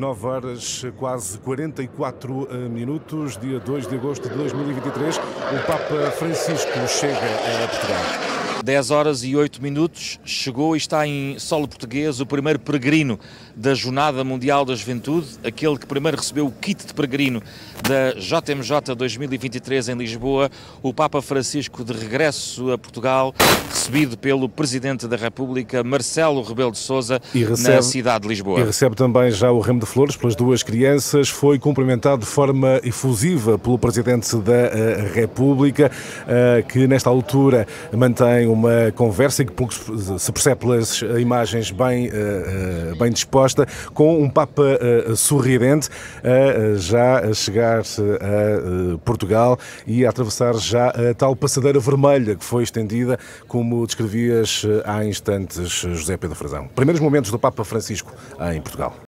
9 horas, quase 44 eh, minutos, dia 2 de agosto de 2023. O Papa Francisco chega a Portugal. 10 horas e 8 minutos, chegou e está em solo português o primeiro peregrino da Jornada Mundial da Juventude, aquele que primeiro recebeu o kit de peregrino da JMJ 2023 em Lisboa, o Papa Francisco de regresso a Portugal, recebido pelo Presidente da República, Marcelo Rebelo de Sousa, na cidade de Lisboa. E recebe também já o ramo de flores pelas duas crianças, foi cumprimentado de forma efusiva pelo Presidente da uh, República, uh, que nesta altura mantém uma conversa que se percebe pelas imagens bem, uh, bem disposta, com um Papa sorridente, já a chegar a Portugal e a atravessar já a tal passadeira vermelha que foi estendida, como descrevias há instantes, José Pedro Frazão. Primeiros momentos do Papa Francisco em Portugal.